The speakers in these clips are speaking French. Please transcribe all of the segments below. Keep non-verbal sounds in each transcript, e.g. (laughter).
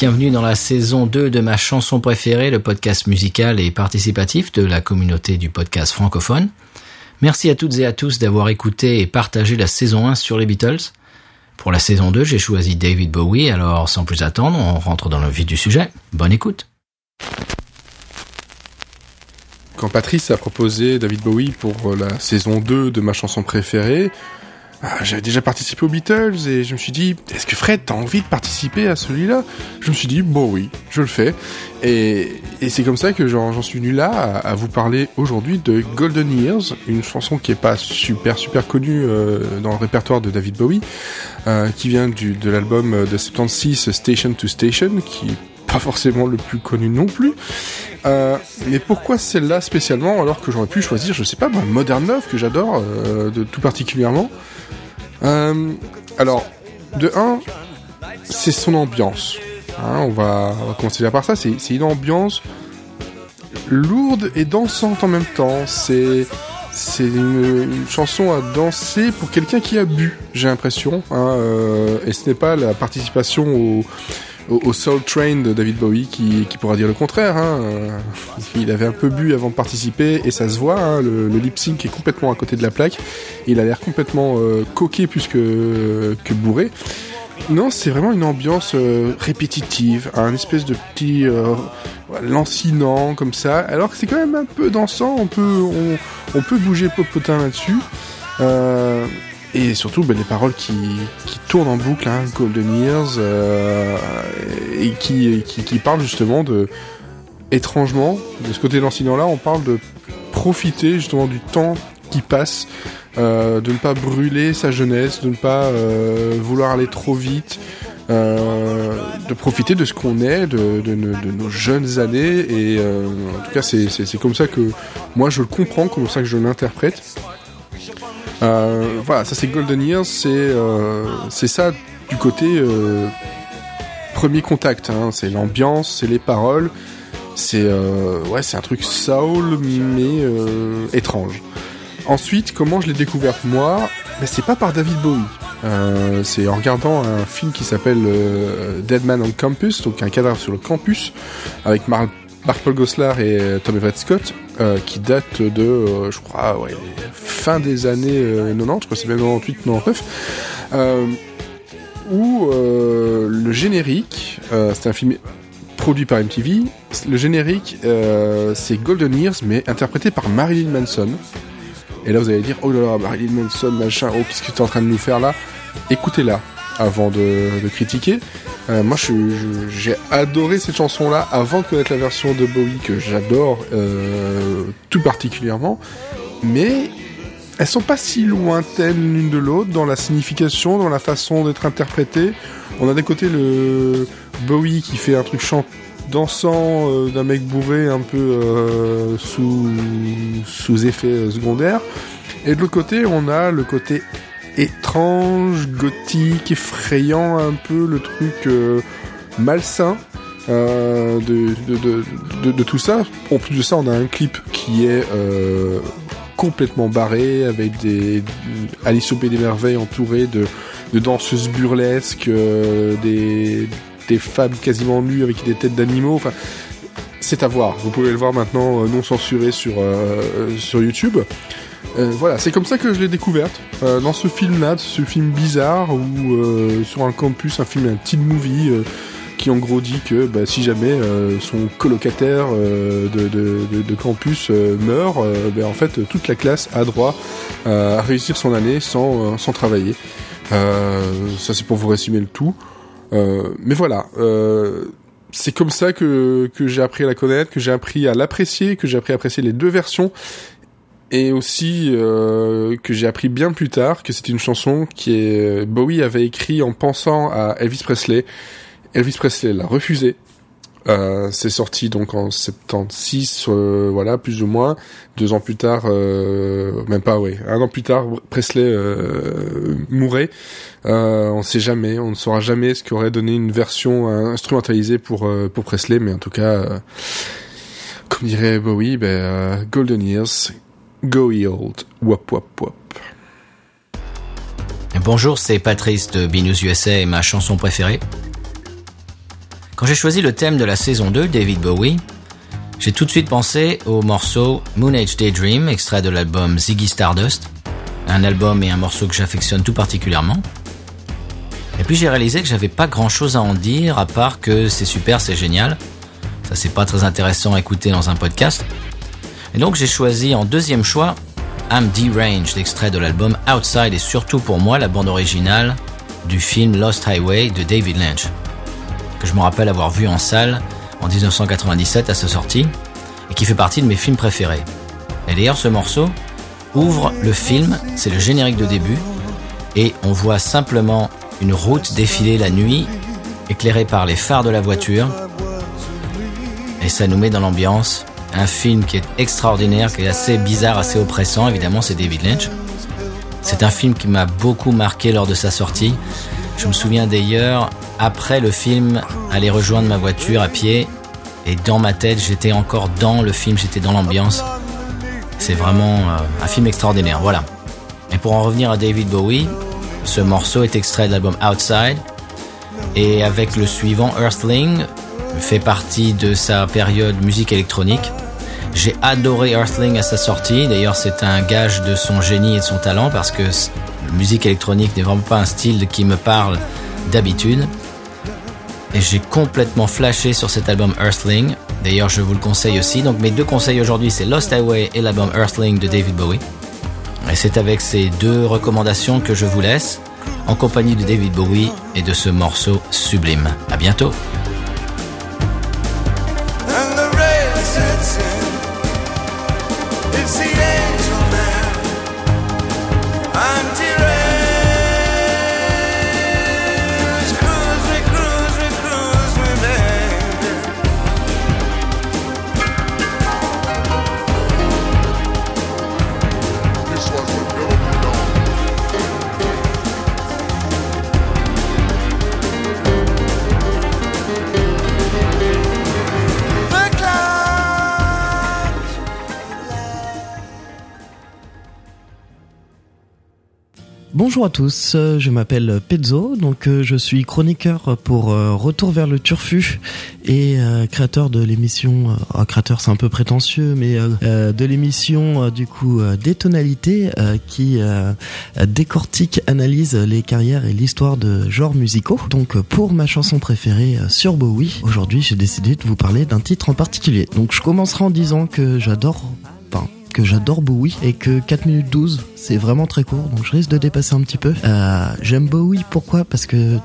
bienvenue dans la saison 2 de ma chanson préférée, le podcast musical et participatif de la communauté du podcast francophone. Merci à toutes et à tous d'avoir écouté et partagé la saison 1 sur les Beatles. Pour la saison 2, j'ai choisi David Bowie, alors sans plus attendre, on rentre dans le vif du sujet. Bonne écoute. Quand Patrice a proposé David Bowie pour la saison 2 de ma chanson préférée, j'avais déjà participé aux Beatles et je me suis dit, est-ce que Fred, t'as envie de participer à celui-là? Je me suis dit, bon oui, je le fais. Et, c'est comme ça que j'en suis venu là à, vous parler aujourd'hui de Golden Years, une chanson qui est pas super super connue euh, dans le répertoire de David Bowie, euh, qui vient du, de l'album de 76 Station to Station, qui pas forcément le plus connu non plus. Euh, mais pourquoi celle-là spécialement alors que j'aurais pu choisir, je sais pas, Modern Love que j'adore de tout particulièrement. Euh, alors, de 1, c'est son ambiance. Hein, on, va, commencer là par ça. C'est une ambiance lourde et dansante en même temps. C'est c'est une, chanson à danser pour quelqu'un qui a bu, j'ai l'impression. Hein, euh, et ce n'est pas la participation au, au, Soul Train de David Bowie qui, pourra dire le contraire. Hein. Il avait un peu bu avant de participer et ça se voit. Hein. le, lip sync est complètement à côté de la plaque. Il a l'air complètement euh, coqué plus que, bourré. Non, c'est vraiment une ambiance euh, répétitive, un espèce de petit euh, lancinant comme ça. Alors que c'est quand même un peu dansant. On peut on, on peut bouger popotin là-dessus. Et surtout ben, les paroles qui, qui tournent en boucle, hein, Golden Years, euh, et qui, qui, qui, parlent justement de, étrangement, de ce côté lancinant là, on parle de profiter justement du temps qui passe, euh, de ne pas brûler sa jeunesse, de ne pas euh, vouloir aller trop vite, euh, de profiter de ce qu'on est, de, de, de, nos jeunes années, et euh, en tout cas c'est comme ça que moi je le comprends, comme ça que je l'interprète. Euh, voilà, ça c'est Golden Years, c'est euh, c'est ça du côté euh, premier contact. Hein, c'est l'ambiance, c'est les paroles, c'est euh, ouais, c'est un truc soul mais euh, étrange. Ensuite, comment je l'ai découvert moi? Ben, C'est pas par David Bowie. Euh, c'est en regardant un film qui s'appelle Dead Man on Campus, donc un cadavre sur le campus, avec Mark Paul et Tom Everett Scott, qui date de, je crois, ouais, fin des années 90, euh, je crois c'est même 98, 99, où le générique, c'est un film produit par MTV, le générique, c'est Golden Years, mais interprété par Marilyn Manson. Et là, vous allez dire, oh là là, Marilyn Manson, machin, oh, qu'est-ce que tu es en train de nous faire là? Écoutez-la avant de, critiquer. Euh, moi, j'ai adoré cette chanson-là avant de connaître la version de Bowie que j'adore euh, tout particulièrement, mais elles sont pas si lointaines l'une de l'autre dans la signification, dans la façon d'être interprétée. On a d'un côté le Bowie qui fait un truc chant dansant euh, d'un mec bourré un peu euh, sous sous effet secondaire, et de l'autre côté on a le côté étrange, gothique, effrayant un peu, le truc euh, malsain euh, de, de, de, tout ça. En plus de ça, on a un clip qui est euh, complètement barré, avec des Alice au Pays des Merveilles entourées de, de danseuses burlesques, des, des femmes quasiment nues avec des têtes d'animaux. Enfin, c'est à voir. Vous pouvez le voir maintenant non censuré sur, sur YouTube. Euh, voilà, c'est comme ça que je l'ai découverte. Euh, dans ce film-là, ce film bizarre, où euh, sur un campus, un film, un teen movie, qui en gros dit que bah, si jamais son colocataire de, de, de, campus meurt, bah, en fait toute la classe a droit à réussir son année sans, sans travailler. ça c'est pour vous résumer le tout. mais voilà, c'est comme ça que, que j'ai appris à la connaître, que j'ai appris à l'apprécier, que j'ai appris à apprécier les deux versions et aussi euh, que j'ai appris bien plus tard que c'était une chanson qui est Bowie avait écrit en pensant à Elvis Presley. Elvis Presley l'a refusé. Euh, c'est sorti donc en 76, euh, voilà, plus ou moins. Deux ans plus tard, euh, même pas, oui, un an plus tard, Presley mourait. on sait jamais, on ne saura jamais ce qu'aurait donné une version instrumentalisée pour pour Presley, mais en tout cas, comme dirait Bowie, ben, Golden Years, Go Old, wop wop wop. Bonjour, c'est Patrice de Binous USA et ma chanson préférée. Quand j'ai choisi le thème de la saison 2, David Bowie, j'ai tout de suite pensé au morceau Moon Age Daydream, extrait de l'album Ziggy Stardust, un album et un morceau que j'affectionne tout particulièrement. Et puis j'ai réalisé que j'avais pas grand chose à en dire à part que c'est super, c'est génial. Ça c'est pas très intéressant à écouter dans un podcast. Et donc j'ai choisi en deuxième choix I'm Deranged, extrait de l'album Outside et surtout pour moi la bande originale du film Lost Highway de David Lynch, je me rappelle avoir vu en salle en 1997 à sa sortie et qui fait partie de mes films préférés. Et d'ailleurs ce morceau ouvre le film, c'est le générique de début et on voit simplement une route défiler la nuit éclairée par les phares de la voiture et ça nous met dans l'ambiance. Un film qui est extraordinaire, qui est assez bizarre, assez oppressant, évidemment c'est David Lynch. C'est un film qui m'a beaucoup marqué lors de sa sortie. Je me souviens d'ailleurs après le film, aller rejoindre ma voiture à pied. Et dans ma tête, j'étais encore dans le film, j'étais dans l'ambiance. C'est vraiment euh, un film extraordinaire, voilà. Et pour en revenir à David Bowie, ce morceau est extrait de l'album Outside. Et avec le suivant, Earthling, fait partie de sa période musique électronique. J'ai adoré Earthling à sa sortie. D'ailleurs, c'est un gage de son génie et de son talent parce que musique électronique n'est vraiment pas un style qui me parle d'habitude. Et j'ai complètement flashé sur cet album Earthling. D'ailleurs, je vous le conseille aussi. Donc, mes deux conseils aujourd'hui, c'est Lost Highway et l'album Earthling de David Bowie. Et c'est avec ces deux recommandations que je vous laisse, en compagnie de David Bowie et de ce morceau sublime. À bientôt! Bonjour à tous, euh, je m'appelle Pezzo, donc euh, je suis chroniqueur pour euh, Retour vers le Turfu et créateur de l'émission, ah, créateur c'est un peu prétentieux, mais de l'émission du coup des tonalités qui décortique, analyse les carrières et l'histoire de genres musicaux. Donc pour ma chanson préférée sur Bowie, aujourd'hui j'ai décidé de vous parler d'un titre en particulier. Donc je commencerai en disant que j'adore que j'adore Bowie et que 4 minutes 12 c'est vraiment très court donc je risque de dépasser un petit peu. Euh, J'aime Bowie pourquoi? Parce que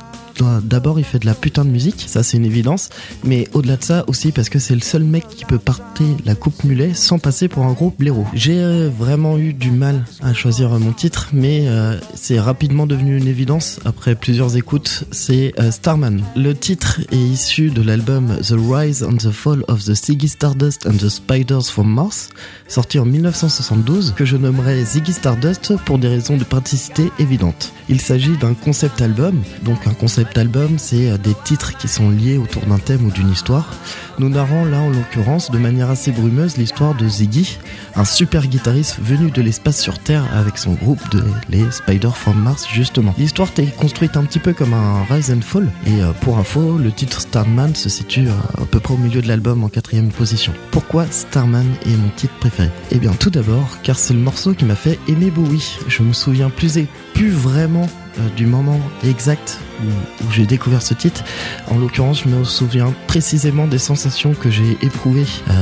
d'abord il fait de la putain de musique, ça c'est une évidence, mais au-delà de ça aussi parce que c'est le seul mec qui peut porter la coupe mulet sans passer pour un gros blaireau. J'ai vraiment eu du mal à choisir mon titre, mais euh, c'est rapidement devenu une évidence après plusieurs écoutes, c'est euh, Starman. Le titre est issu de l'album The Rise and the Fall of the Ziggy Stardust and the Spiders from Mars, sorti en 1972, que je nommerai Ziggy Stardust pour des raisons de praticité évidentes. Il s'agit d'un concept album, donc un concept album, c'est euh, des titres qui sont liés autour d'un thème ou d'une histoire. Nous narrons là en l'occurrence de manière assez brumeuse l'histoire de Ziggy, un super guitariste venu de l'espace sur Terre avec son groupe de les Spider from Mars justement. L'histoire est construite un petit peu comme un Rise and Fall et euh, pour info, le titre Starman se situe euh, à peu près au milieu de l'album en quatrième position. Pourquoi Starman est mon titre préféré? Eh bien tout d'abord car c'est le morceau qui m'a fait aimer Bowie. Je me souviens plus et plus vraiment du moment exact où, j'ai découvert ce titre. En l'occurrence, je me souviens précisément des sensations que j'ai éprouvées euh,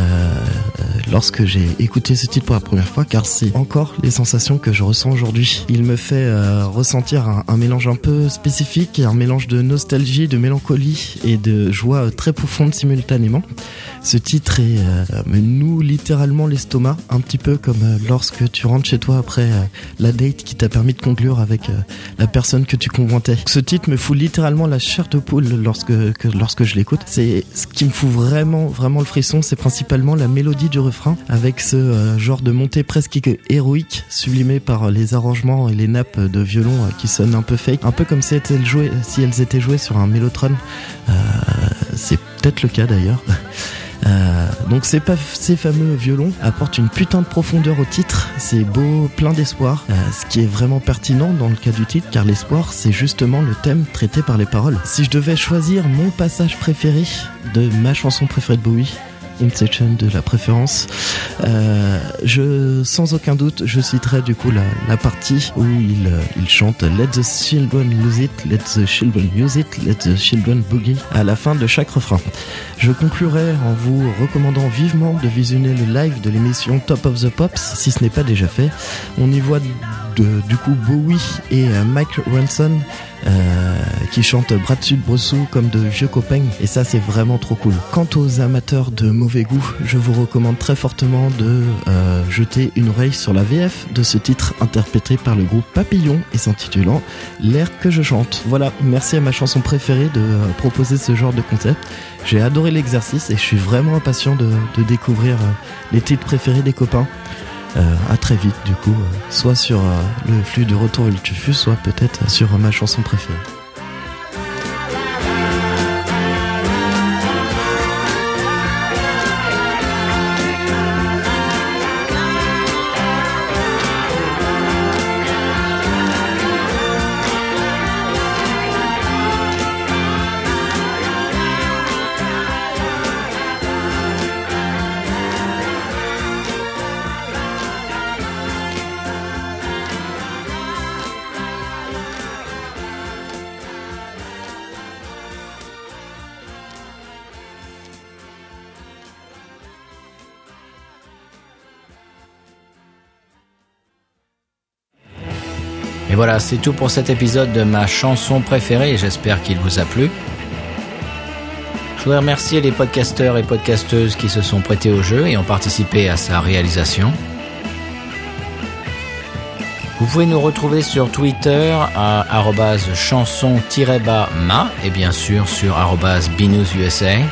euh, lorsque j'ai écouté ce titre pour la première fois, car c'est encore les sensations que je ressens aujourd'hui. Il me fait euh, ressentir un, mélange un peu spécifique, un mélange de nostalgie, de mélancolie et de joie très profonde simultanément. Ce titre est, me noue littéralement l'estomac, un petit peu comme lorsque tu rentres chez toi après la date qui t'a permis de conclure avec la personne que tu convoitais. Ce titre me fout littéralement la chair de poule lorsque, que, lorsque je l'écoute. C'est ce qui me fout vraiment, vraiment le frisson, c'est principalement la mélodie du refrain avec ce euh, genre de montée presque héroïque sublimée par les arrangements et les nappes de violon euh, qui sonnent un peu fake, un peu comme si elles, si elles étaient jouées sur un mélotron. Euh, c'est peut-être le cas d'ailleurs. (laughs) Donc ces, fameux violons apportent une putain de profondeur au titre, c'est beau, plein d'espoir, ce qui est vraiment pertinent dans le cas du titre car l'espoir c'est justement le thème traité par les paroles. Si je devais choisir mon passage préféré de ma chanson préférée de Bowie, Inception de la préférence. Euh, je, sans aucun doute, je citerai du coup la, partie où il, euh, il chante Let the children use it, let the children use it, let the children boogie à la fin de chaque refrain. Je conclurai en vous recommandant vivement de visionner le live de l'émission Top of the Pops si ce n'est pas déjà fait. On y voit du coup Bowie et euh, Mike Ranson euh, qui chantent bras dessus de comme de vieux copains et ça c'est vraiment trop cool. Quant aux amateurs de mauvais goût, je vous recommande très fortement de euh, jeter une oreille sur la VF de ce titre interprété par le groupe Papillon et s'intitulant L'air que je chante. Voilà, merci à ma chanson préférée de euh, proposer ce genre de concept. J'ai adoré l'exercice et je suis vraiment impatient de, de découvrir les titres préférés des copains. Euh, à très vite du coup, euh, soit sur euh, le flux de retour et soit peut-être sur ma chanson préférée. Et voilà, c'est tout pour cet épisode de ma chanson préférée j'espère qu'il vous a plu. Je voudrais remercier les podcasteurs et podcasteuses qui se sont prêtés au jeu et ont participé à sa réalisation. Vous pouvez nous retrouver sur Twitter à chanson-ma et bien sûr sur binoususa.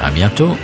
À bientôt